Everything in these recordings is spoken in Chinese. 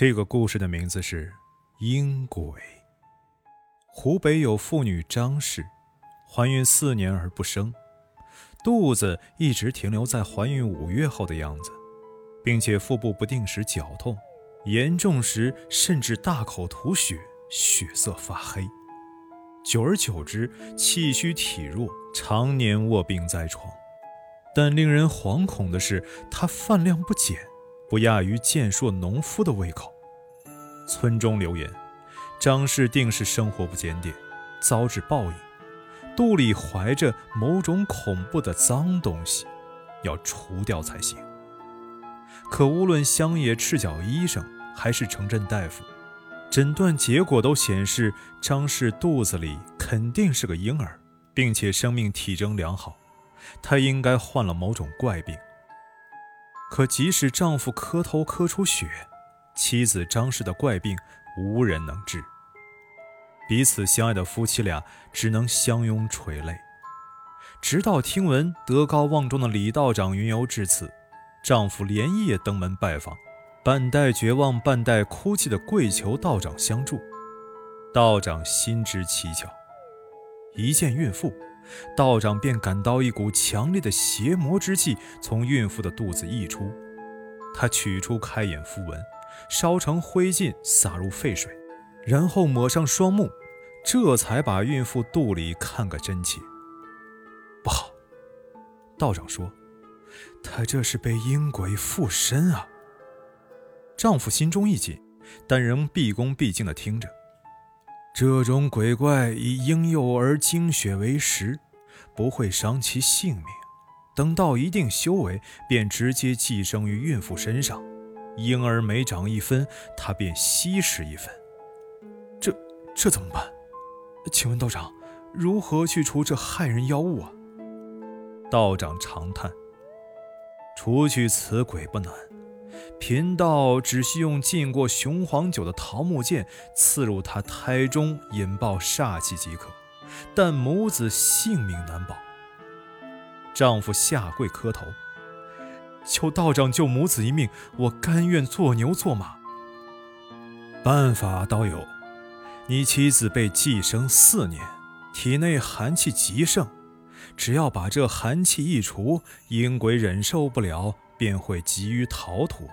这个故事的名字是《阴鬼》。湖北有妇女张氏，怀孕四年而不生，肚子一直停留在怀孕五月后的样子，并且腹部不定时绞痛，严重时甚至大口吐血，血色发黑。久而久之，气虚体弱，常年卧病在床。但令人惶恐的是，她饭量不减。不亚于健硕农夫的胃口。村中流言，张氏定是生活不检点，遭致报应，肚里怀着某种恐怖的脏东西，要除掉才行。可无论乡野赤脚医生还是城镇大夫，诊断结果都显示张氏肚子里肯定是个婴儿，并且生命体征良好，他应该患了某种怪病。可即使丈夫磕头磕出血，妻子张氏的怪病无人能治。彼此相爱的夫妻俩只能相拥垂泪。直到听闻德高望重的李道长云游至此，丈夫连夜登门拜访，半带绝望、半带哭泣的跪求道长相助。道长心知蹊跷，一见孕妇。道长便感到一股强烈的邪魔之气从孕妇的肚子溢出，他取出开眼符文，烧成灰烬撒入沸水，然后抹上双目，这才把孕妇肚里看个真切。不好，道长说，他这是被阴鬼附身啊。丈夫心中一紧，但仍毕恭毕敬地听着。这种鬼怪以婴幼儿精血为食，不会伤其性命。等到一定修为，便直接寄生于孕妇身上。婴儿每长一分，他便吸食一分。这这怎么办？请问道长，如何去除这害人妖物啊？道长长叹：“除去此鬼不难。”贫道只需用浸过雄黄酒的桃木剑刺入他胎中，引爆煞气即可，但母子性命难保。丈夫下跪磕头，求道长救母子一命，我甘愿做牛做马。办法倒有，你妻子被寄生四年，体内寒气极盛，只要把这寒气一除，阴鬼忍受不了，便会急于逃脱。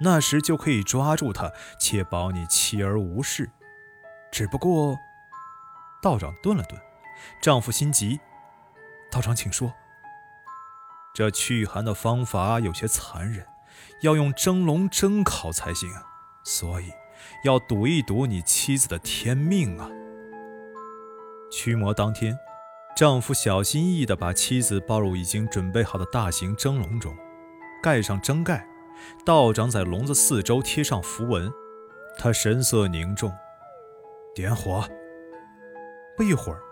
那时就可以抓住他，确保你妻儿无事。只不过，道长顿了顿，丈夫心急，道长请说。这驱寒的方法有些残忍，要用蒸笼蒸烤才行，所以要赌一赌你妻子的天命啊。驱魔当天，丈夫小心翼翼地把妻子抱入已经准备好的大型蒸笼中，盖上蒸盖。道长在笼子四周贴上符文，他神色凝重，点火。不一会儿，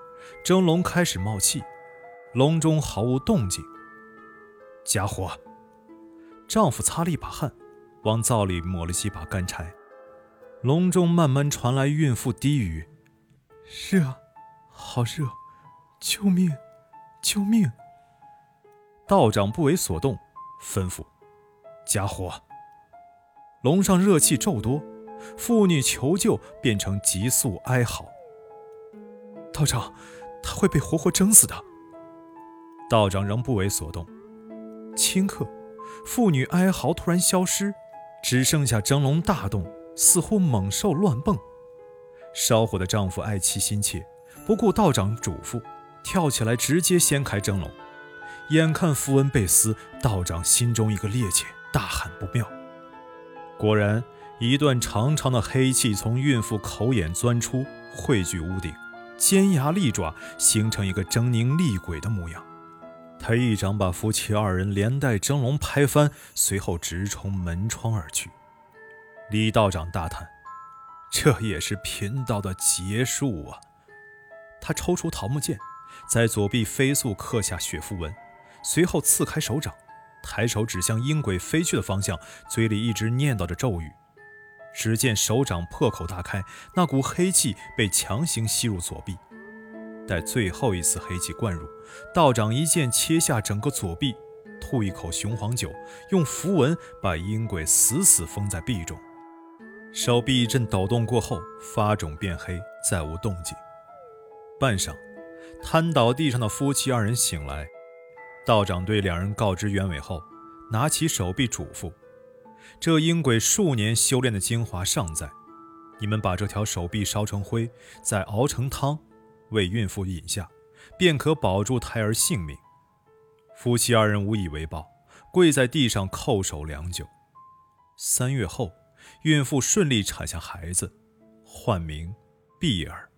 蒸笼开始冒气，笼中毫无动静。加火。丈夫擦了一把汗，往灶里抹了几把干柴。笼中慢慢传来孕妇低语：“热，好热，救命，救命！”道长不为所动，吩咐。加火，笼上热气骤多，妇女求救变成急速哀嚎。道长，他会被活活蒸死的。道长仍不为所动。顷刻，妇女哀嚎突然消失，只剩下蒸笼大动，似乎猛兽乱蹦。烧火的丈夫爱妻心切，不顾道长嘱咐，跳起来直接掀开蒸笼。眼看符文被撕，道长心中一个趔趄。大喊不妙！果然，一段长长的黑气从孕妇口眼钻出，汇聚屋顶，尖牙利爪形成一个狰狞厉鬼的模样。他一掌把夫妻二人连带蒸笼拍翻，随后直冲门窗而去。李道长大叹：“这也是贫道的劫数啊！”他抽出桃木剑，在左臂飞速刻下血符文，随后刺开手掌。抬手指向阴鬼飞去的方向，嘴里一直念叨着咒语。只见手掌破口大开，那股黑气被强行吸入左臂。待最后一丝黑气灌入，道长一剑切下整个左臂，吐一口雄黄酒，用符文把阴鬼死死封在壁中。手臂一阵抖动过后，发肿变黑，再无动静。半晌，瘫倒地上的夫妻二人醒来，道长对两人告知原委后，拿起手臂嘱咐：“这阴鬼数年修炼的精华尚在，你们把这条手臂烧成灰，再熬成汤，为孕妇饮下，便可保住胎儿性命。”夫妻二人无以为报，跪在地上叩首良久。三月后，孕妇顺利产下孩子，唤名碧儿。